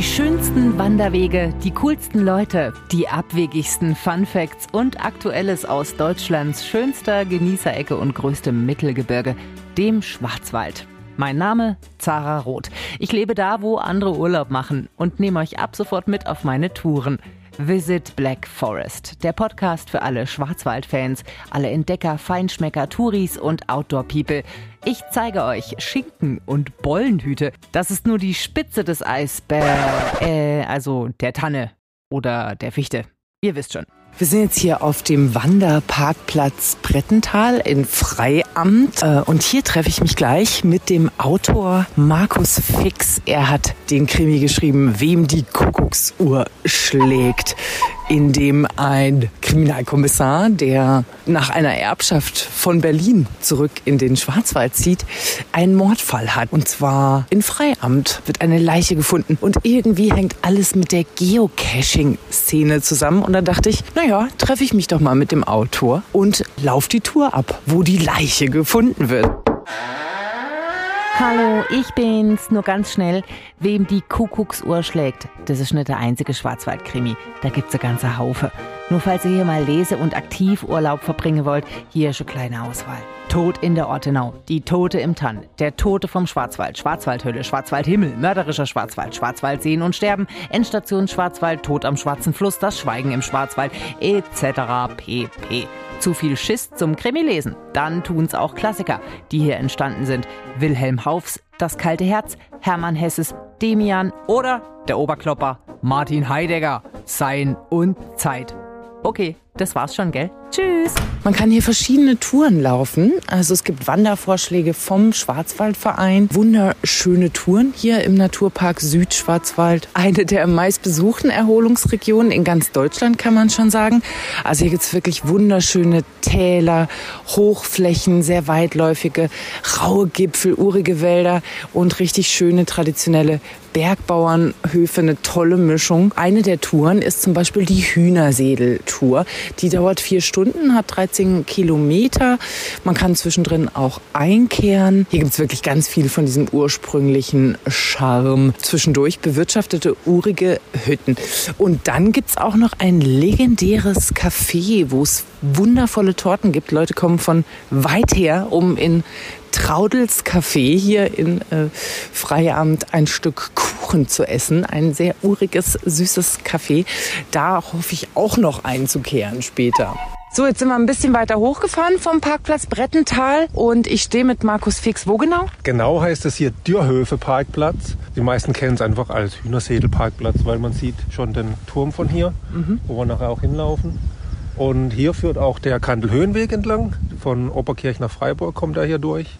Die schönsten Wanderwege, die coolsten Leute, die abwegigsten Fun Facts und Aktuelles aus Deutschlands schönster Genießerecke und größtem Mittelgebirge, dem Schwarzwald. Mein Name Zara Roth. Ich lebe da, wo andere Urlaub machen und nehme euch ab sofort mit auf meine Touren. Visit Black Forest, der Podcast für alle Schwarzwaldfans, alle Entdecker, Feinschmecker, Touris und Outdoor-People. Ich zeige euch Schinken und Bollenhüte. Das ist nur die Spitze des Eisbergs, äh, also der Tanne oder der Fichte. Ihr wisst schon. Wir sind jetzt hier auf dem Wanderparkplatz Brettental in Freiamt äh, und hier treffe ich mich gleich mit dem Autor Markus Fix. Er hat den Krimi geschrieben, wem die Kuckucksuhr schlägt in dem ein Kriminalkommissar, der nach einer Erbschaft von Berlin zurück in den Schwarzwald zieht, einen Mordfall hat. Und zwar in Freiamt wird eine Leiche gefunden. Und irgendwie hängt alles mit der Geocaching-Szene zusammen. Und da dachte ich, naja, treffe ich mich doch mal mit dem Autor und lauf die Tour ab, wo die Leiche gefunden wird. Hallo, ich bin's. Nur ganz schnell. Wem die Kuckucksuhr schlägt, das ist nicht der einzige Schwarzwaldkrimi. Da gibt's eine ganze Haufe. Nur falls ihr hier mal Lese- und Aktivurlaub verbringen wollt, hier ist eine kleine Auswahl. Tod in der Ortenau, die Tote im Tann, der Tote vom Schwarzwald, Schwarzwaldhülle, Schwarzwaldhimmel, mörderischer Schwarzwald, Schwarzwald sehen und sterben, Endstation Schwarzwald, Tod am Schwarzen Fluss, das Schweigen im Schwarzwald, etc. pp. Zu viel Schiss zum Krimi lesen. Dann tun's auch Klassiker, die hier entstanden sind. Wilhelm Haufs Das kalte Herz, Hermann Hesses Demian oder der Oberklopper Martin Heidegger Sein und Zeit. Okay, das war's schon, gell? Tschüss. Man kann hier verschiedene Touren laufen. Also es gibt Wandervorschläge vom Schwarzwaldverein. Wunderschöne Touren hier im Naturpark Südschwarzwald. Eine der meistbesuchten Erholungsregionen in ganz Deutschland, kann man schon sagen. Also hier gibt's wirklich wunderschöne Täler, Hochflächen, sehr weitläufige, raue Gipfel, urige Wälder und richtig schöne traditionelle Bergbauernhöfe, eine tolle Mischung. Eine der Touren ist zum Beispiel die Hühnersedel-Tour. Die dauert vier Stunden, hat 13 Kilometer. Man kann zwischendrin auch einkehren. Hier gibt's wirklich ganz viel von diesem ursprünglichen Charme. Zwischendurch bewirtschaftete urige Hütten. Und dann gibt's auch noch ein legendäres Café, wo es wundervolle Torten gibt. Leute kommen von weit her, um in Traudels Café hier in äh, Freiamt ein Stück Kuchen zu essen. Ein sehr uriges, süßes Café. Da hoffe ich auch noch einzukehren später. So, jetzt sind wir ein bisschen weiter hochgefahren vom Parkplatz Brettental und ich stehe mit Markus Fix. Wo genau? Genau heißt es hier Dürhöfe Parkplatz. Die meisten kennen es einfach als Hühnersedel Parkplatz, weil man sieht schon den Turm von hier, mhm. wo wir nachher auch hinlaufen. Und hier führt auch der Kandelhöhenweg entlang. Von Oberkirch nach Freiburg kommt er hier durch.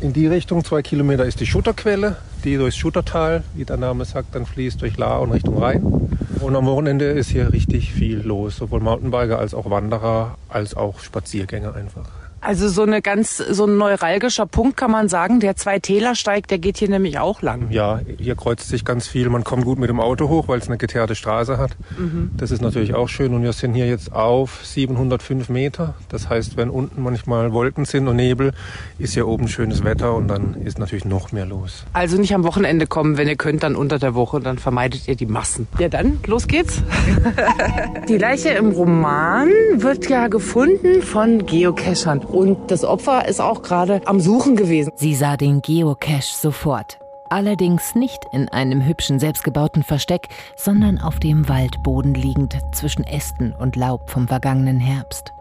In die Richtung, zwei Kilometer, ist die Schutterquelle, die durchs Schuttertal, wie der Name sagt, dann fließt durch La und Richtung Rhein. Und am Wochenende ist hier richtig viel los, sowohl Mountainbiker als auch Wanderer, als auch Spaziergänger einfach. Also so eine ganz so ein neuralgischer Punkt kann man sagen. Der zwei Täler steigt, der geht hier nämlich auch lang. Ja, hier kreuzt sich ganz viel. Man kommt gut mit dem Auto hoch, weil es eine geteerte Straße hat. Mhm. Das ist natürlich auch schön. Und wir sind hier jetzt auf 705 Meter. Das heißt, wenn unten manchmal Wolken sind und Nebel, ist hier oben schönes Wetter und dann ist natürlich noch mehr los. Also nicht am Wochenende kommen, wenn ihr könnt, dann unter der Woche. Dann vermeidet ihr die Massen. Ja, dann los geht's. die Leiche im Roman wird ja gefunden von Geocachern. Und das Opfer ist auch gerade am Suchen gewesen. Sie sah den Geocache sofort. Allerdings nicht in einem hübschen selbstgebauten Versteck, sondern auf dem Waldboden liegend zwischen Ästen und Laub vom vergangenen Herbst.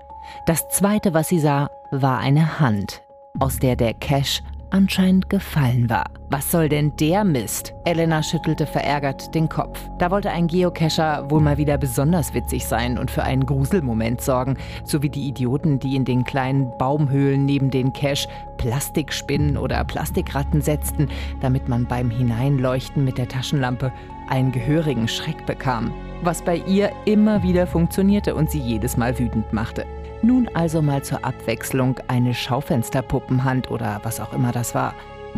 Das zweite, was sie sah, war eine Hand, aus der der Cache anscheinend gefallen war. Was soll denn der Mist? Elena schüttelte verärgert den Kopf. Da wollte ein Geocacher wohl mal wieder besonders witzig sein und für einen Gruselmoment sorgen, so wie die Idioten, die in den kleinen Baumhöhlen neben den Cache Plastikspinnen oder Plastikratten setzten, damit man beim Hineinleuchten mit der Taschenlampe einen gehörigen Schreck bekam. Was bei ihr immer wieder funktionierte und sie jedes Mal wütend machte. Nun also mal zur Abwechslung eine Schaufensterpuppenhand oder was auch immer das war.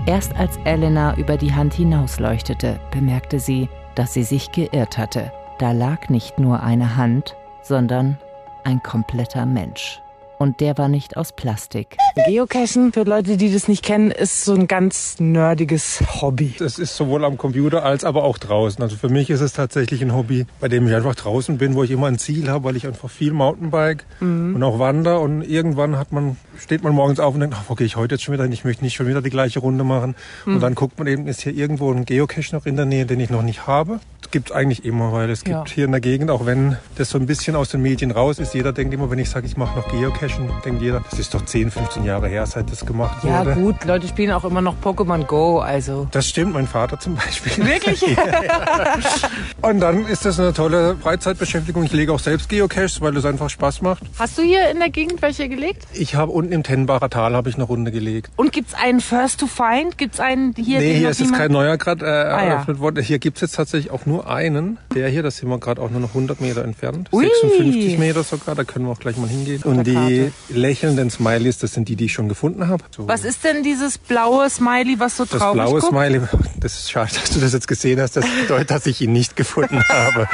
Erst als Elena über die Hand hinausleuchtete, bemerkte sie, dass sie sich geirrt hatte. Da lag nicht nur eine Hand, sondern ein kompletter Mensch. Und der war nicht aus Plastik. Geocachen, für Leute, die das nicht kennen, ist so ein ganz nerdiges Hobby. Das ist sowohl am Computer als aber auch draußen. Also für mich ist es tatsächlich ein Hobby, bei dem ich einfach draußen bin, wo ich immer ein Ziel habe, weil ich einfach viel Mountainbike mhm. und auch wander. Und irgendwann hat man, steht man morgens auf und denkt, ach, wo gehe ich heute jetzt schon wieder? Ich möchte nicht schon wieder die gleiche Runde machen. Mhm. Und dann guckt man eben, ist hier irgendwo ein Geocache noch in der Nähe, den ich noch nicht habe. Das gibt es eigentlich immer, weil es gibt ja. hier in der Gegend, auch wenn das so ein bisschen aus den Medien raus ist, jeder denkt immer, wenn ich sage, ich mache noch Geocachen, denkt jeder, das ist doch 10, 15 Jahre her, seit das gemacht ja, wurde. Ja gut, Leute spielen auch immer noch Pokémon Go, also. Das stimmt, mein Vater zum Beispiel. Wirklich? ja. Und dann ist das eine tolle Freizeitbeschäftigung. Ich lege auch selbst Geocaches, weil es einfach Spaß macht. Hast du hier in der Gegend welche gelegt? Ich habe unten im Tennenbacher Tal habe ich eine Runde gelegt. Und gibt es einen First to Find? Gibt es einen hier? Nee, hier ist jetzt kein neuer gerade äh, ah, eröffnet ja. worden. Hier gibt es jetzt tatsächlich auch nur einen. Der hier, das sind wir gerade auch nur noch 100 Meter entfernt. Ui. 56 Meter sogar, da können wir auch gleich mal hingehen. Und die lächelnden Smileys, das sind die, die ich schon gefunden habe. So. Was ist denn dieses blaue Smiley, was so traurig Das blaue guckt? Smiley, das ist schade, dass du das jetzt gesehen hast. Das bedeutet, dass ich ihn nicht gefunden habe.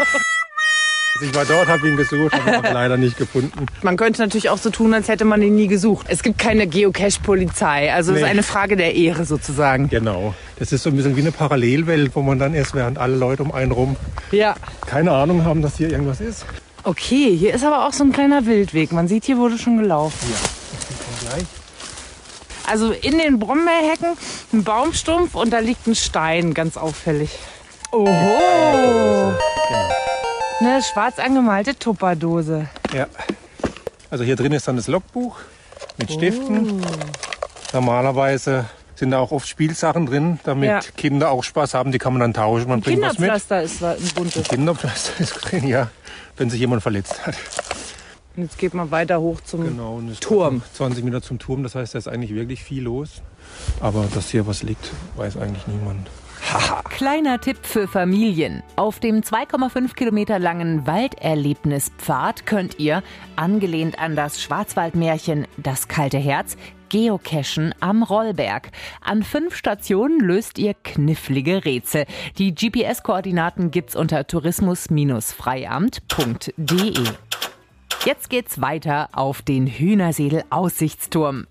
Ich war dort, habe ihn gesucht, habe ihn aber leider nicht gefunden. Man könnte natürlich auch so tun, als hätte man ihn nie gesucht. Es gibt keine Geocache-Polizei, also es nee. ist eine Frage der Ehre sozusagen. Genau. Das ist so ein bisschen wie eine Parallelwelt, wo man dann erst, während alle Leute um einen rum ja. keine Ahnung haben, dass hier irgendwas ist. Okay, hier ist aber auch so ein kleiner Wildweg. Man sieht, hier wurde schon gelaufen. Ja, das sieht man gleich. Also in den Brombeerhecken ein Baumstumpf und da liegt ein Stein, ganz auffällig. Oho! Genau. Eine schwarz angemalte Tupperdose. Ja. Also hier drin ist dann das Logbuch mit Stiften. Oh. Normalerweise sind da auch oft Spielsachen drin, damit ja. Kinder auch Spaß haben. Die kann man dann tauschen. Man ein bringt was mit. Kinderpflaster ist ein buntes. Ein Kinderpflaster ist drin, ja. Wenn sich jemand verletzt hat. Und jetzt geht man weiter hoch zum genau, Turm. 20 Meter zum Turm, das heißt, da ist eigentlich wirklich viel los. Aber dass hier was liegt, weiß eigentlich niemand. Kleiner Tipp für Familien. Auf dem 2,5 Kilometer langen Walderlebnispfad könnt ihr, angelehnt an das Schwarzwaldmärchen Das kalte Herz, geocachen am Rollberg. An fünf Stationen löst ihr knifflige Rätsel. Die GPS-Koordinaten gibt's unter tourismus-freiamt.de. Jetzt geht's weiter auf den Hühnersedel Aussichtsturm.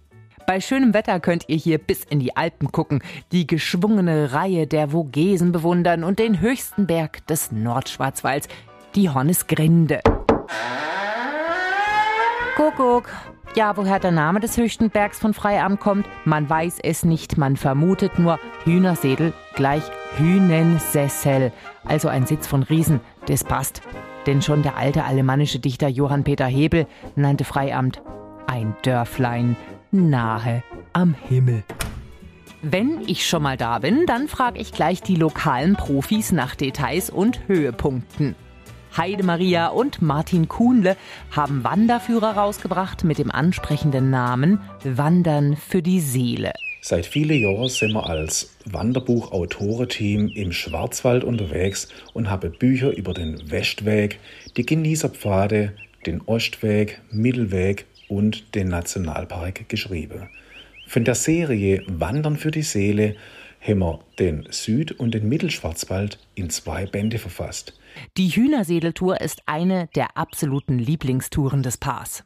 Bei schönem Wetter könnt ihr hier bis in die Alpen gucken, die geschwungene Reihe der Vogesen bewundern und den höchsten Berg des Nordschwarzwalds, die Hornisgrinde. Kuckuck. Ja, woher der Name des höchsten Bergs von Freiamt kommt, man weiß es nicht, man vermutet nur Hühnersedel gleich Hühnensessel, also ein Sitz von Riesen, das passt. Denn schon der alte alemannische Dichter Johann Peter Hebel nannte Freiamt ein Dörflein nahe am Himmel. Wenn ich schon mal da bin, dann frage ich gleich die lokalen Profis nach Details und Höhepunkten. Heide Maria und Martin Kuhnle haben Wanderführer rausgebracht mit dem ansprechenden Namen Wandern für die Seele. Seit vielen Jahren sind wir als Wanderbuch-Autorenteam im Schwarzwald unterwegs und haben Bücher über den Westweg, die Genießerpfade, den Ostweg, Mittelweg und den Nationalpark geschrieben. Von der Serie Wandern für die Seele haben wir den Süd- und den Mittelschwarzwald in zwei Bände verfasst. Die Hühnersedeltour ist eine der absoluten Lieblingstouren des Paars.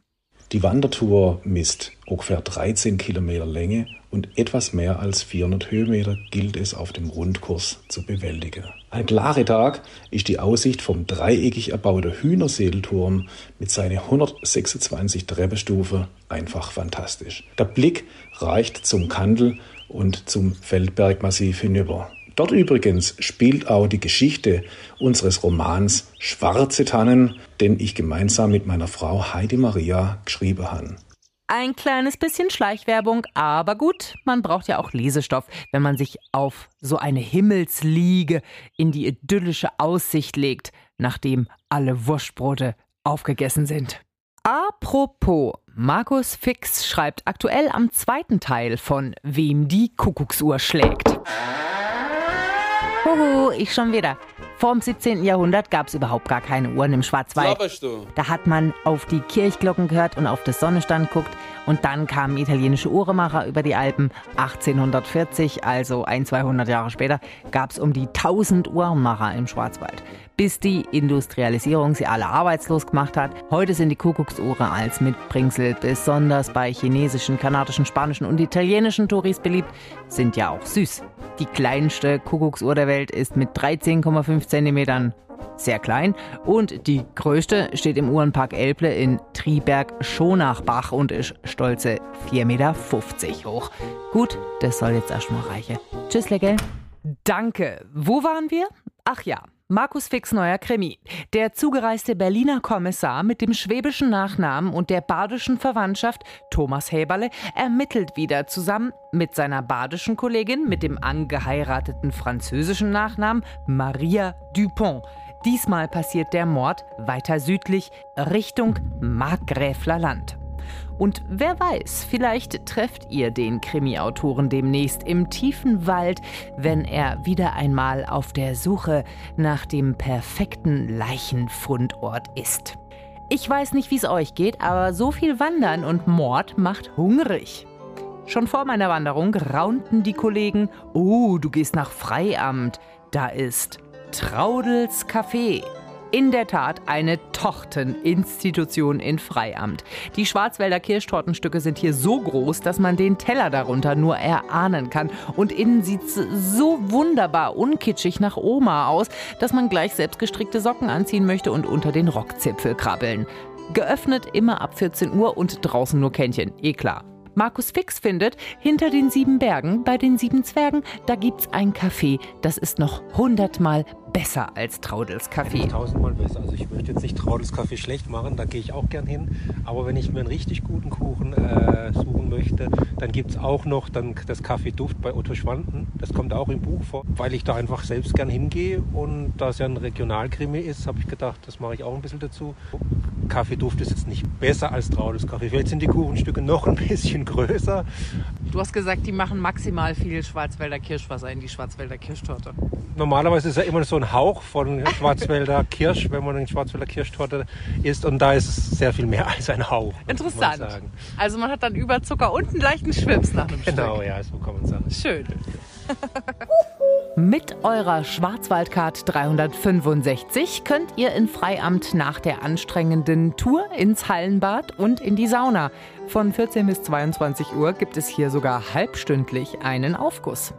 Die Wandertour misst ungefähr 13 Kilometer Länge und etwas mehr als 400 Höhenmeter gilt es auf dem Rundkurs zu bewältigen. Ein klarer Tag ist die Aussicht vom dreieckig erbauten Hühnerseelturm mit seinen 126 Treppenstufen einfach fantastisch. Der Blick reicht zum Kandel und zum Feldbergmassiv hinüber. Dort übrigens spielt auch die Geschichte unseres Romans Schwarze Tannen, den ich gemeinsam mit meiner Frau Heidi Maria geschrieben habe. Ein kleines bisschen Schleichwerbung, aber gut, man braucht ja auch Lesestoff, wenn man sich auf so eine Himmelsliege in die idyllische Aussicht legt, nachdem alle Wurstbrote aufgegessen sind. Apropos, Markus Fix schreibt aktuell am zweiten Teil von Wem die Kuckucksuhr schlägt. Huhu, ich schon wieder. Vor dem 17. Jahrhundert gab es überhaupt gar keine Uhren im Schwarzwald. Da hat man auf die Kirchglocken gehört und auf das Sonnenstand guckt. Und dann kamen italienische Uhremacher über die Alpen. 1840, also ein, 200 Jahre später, gab es um die 1000 Uhrmacher im Schwarzwald. Bis die Industrialisierung sie alle arbeitslos gemacht hat. Heute sind die Kuckucksuhren als Mitbringsel besonders bei chinesischen, kanadischen, spanischen und italienischen Touris beliebt. Sind ja auch süß. Die kleinste Kuckucksuhr der Welt ist mit 13,5 Zentimetern sehr klein und die größte steht im Uhrenpark Elble in Triberg-Schonachbach und ist stolze 4,50 Meter hoch. Gut, das soll jetzt erstmal reichen. Tschüss, Leckel. Danke. Wo waren wir? Ach ja, Markus Fix neuer Krimi. Der zugereiste Berliner Kommissar mit dem schwäbischen Nachnamen und der badischen Verwandtschaft Thomas Häberle ermittelt wieder zusammen mit seiner badischen Kollegin mit dem angeheirateten französischen Nachnamen Maria Dupont. Diesmal passiert der Mord weiter südlich Richtung Markgräfler Land. Und wer weiß, vielleicht trefft ihr den Krimi-Autoren demnächst im tiefen Wald, wenn er wieder einmal auf der Suche nach dem perfekten Leichenfundort ist. Ich weiß nicht, wie es euch geht, aber so viel Wandern und Mord macht hungrig. Schon vor meiner Wanderung raunten die Kollegen, oh, du gehst nach Freiamt. Da ist Traudels Café. In der Tat eine Torteninstitution in Freiamt. Die Schwarzwälder Kirschtortenstücke sind hier so groß, dass man den Teller darunter nur erahnen kann. Und innen sieht es so wunderbar unkitschig nach Oma aus, dass man gleich selbstgestrickte Socken anziehen möchte und unter den Rockzipfel krabbeln. Geöffnet immer ab 14 Uhr und draußen nur Kännchen, eh klar. Markus Fix findet, hinter den sieben Bergen, bei den sieben Zwergen, da gibt's ein Café, das ist noch hundertmal besser als Traudels Kaffee. Tausendmal besser. Also ich möchte jetzt nicht Traudels Kaffee schlecht machen, da gehe ich auch gern hin. Aber wenn ich mir einen richtig guten Kuchen äh, suchen möchte, dann gibt es auch noch dann das Kaffee Duft bei Otto Schwanden. Das kommt auch im Buch vor, weil ich da einfach selbst gern hingehe. Und da es ja ein Regionalkrimi ist, habe ich gedacht, das mache ich auch ein bisschen dazu. Kaffeeduft ist jetzt nicht besser als Traudels Kaffee. Vielleicht sind die Kuchenstücke noch ein bisschen größer. Du hast gesagt, die machen maximal viel Schwarzwälder Kirschwasser in die Schwarzwälder Kirschtorte. Normalerweise ist ja immer so ein Hauch von Schwarzwälder Kirsch, wenn man eine Schwarzwälder Kirschtorte isst. Und da ist es sehr viel mehr als ein Hauch. Interessant. Man also man hat dann Überzucker und einen leichten Schwips nach dem Genau, Stück. ja, so kann man sagen. Schön. Mit eurer Schwarzwaldcard 365 könnt ihr in Freiamt nach der anstrengenden Tour ins Hallenbad und in die Sauna. Von 14 bis 22 Uhr gibt es hier sogar halbstündlich einen Aufguss.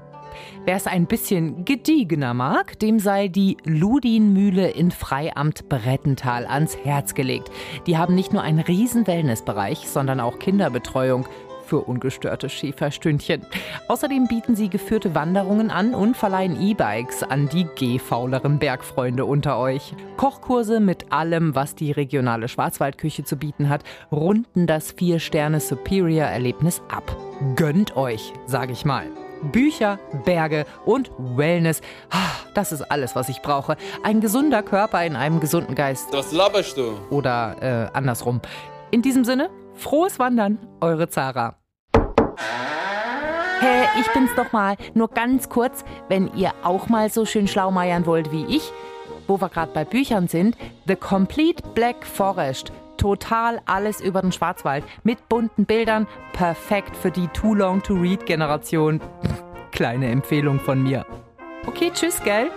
Wer es ein bisschen gediegener mag, dem sei die Ludinmühle in Freiamt Brettental ans Herz gelegt. Die haben nicht nur einen riesen Wellnessbereich, sondern auch Kinderbetreuung für ungestörte Schäferstündchen. Außerdem bieten sie geführte Wanderungen an und verleihen E-Bikes an die gehfauleren Bergfreunde unter euch. Kochkurse mit allem, was die regionale Schwarzwaldküche zu bieten hat, runden das Vier-Sterne-Superior-Erlebnis ab. Gönnt euch, sag ich mal. Bücher, Berge und Wellness. Das ist alles, was ich brauche. Ein gesunder Körper in einem gesunden Geist. Was laberst du? Oder äh, andersrum. In diesem Sinne, frohes Wandern, eure Zara. Hey, ich bin's doch mal. Nur ganz kurz, wenn ihr auch mal so schön schlau meiern wollt wie ich, wo wir gerade bei Büchern sind, The Complete Black Forest total alles über den Schwarzwald mit bunten Bildern, perfekt für die Too Long to Read Generation. Kleine Empfehlung von mir. Okay, tschüss, gell?